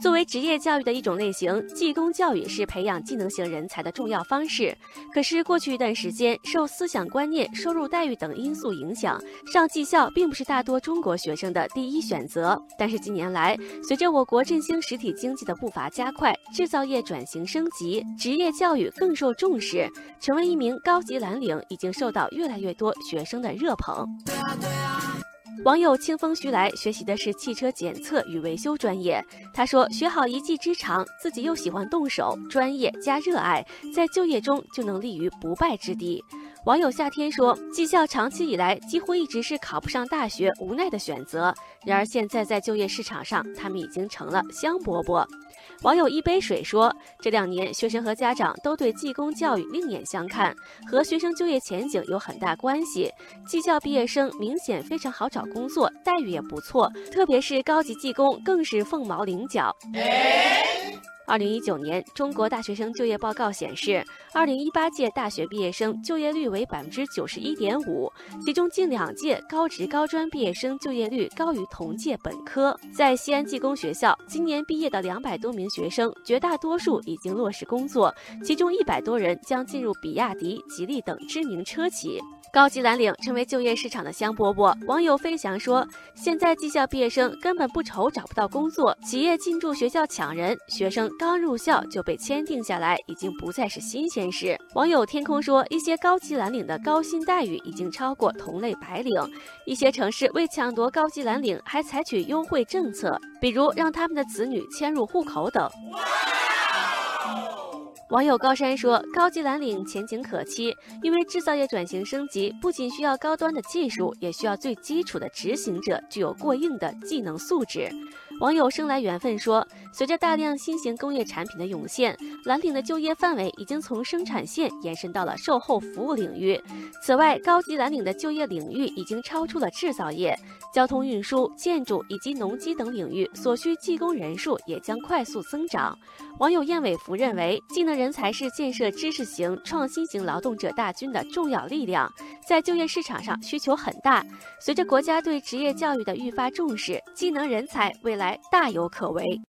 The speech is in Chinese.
作为职业教育的一种类型，技工教育是培养技能型人才的重要方式。可是过去一段时间，受思想观念、收入待遇等因素影响，上技校并不是大多中国学生的第一选择。但是近年来，随着我国振兴实体经济的步伐加快，制造业转型升级，职业教育更受重视，成为一名高级蓝领已经受到越来越多学生的热捧。网友清风徐来学习的是汽车检测与维修专业。他说：“学好一技之长，自己又喜欢动手，专业加热爱，在就业中就能立于不败之地。”网友夏天说：“技校长期以来几乎一直是考不上大学无奈的选择，然而现在在就业市场上，他们已经成了香饽饽。”网友一杯水说：“这两年，学生和家长都对技工教育另眼相看，和学生就业前景有很大关系。技校毕业生明显非常好找工作，待遇也不错，特别是高级技工更是凤毛麟角。”二零一九年中国大学生就业报告显示，二零一八届大学毕业生就业率为百分之九十一点五，其中近两届高职高专毕业生就业率高于同届本科。在西安技工学校，今年毕业的两百多名学生，绝大多数已经落实工作，其中一百多人将进入比亚迪、吉利等知名车企。高级蓝领成为就业市场的香饽饽。网友飞翔说：“现在技校毕业生根本不愁找不到工作，企业进驻学校抢人，学生刚入校就被签订下来，已经不再是新鲜事。”网友天空说：“一些高级蓝领的高薪待遇已经超过同类白领，一些城市为抢夺高级蓝领，还采取优惠政策，比如让他们的子女迁入户口等。”网友高山说：“高级蓝领前景可期，因为制造业转型升级不仅需要高端的技术，也需要最基础的执行者具有过硬的技能素质。”网友生来缘分说，随着大量新型工业产品的涌现，蓝领的就业范围已经从生产线延伸到了售后服务领域。此外，高级蓝领的就业领域已经超出了制造业、交通运输、建筑以及农机等领域，所需技工人数也将快速增长。网友燕尾服认为，技能人才是建设知识型、创新型劳动者大军的重要力量，在就业市场上需求很大。随着国家对职业教育的愈发重视，技能人才未来大有可为。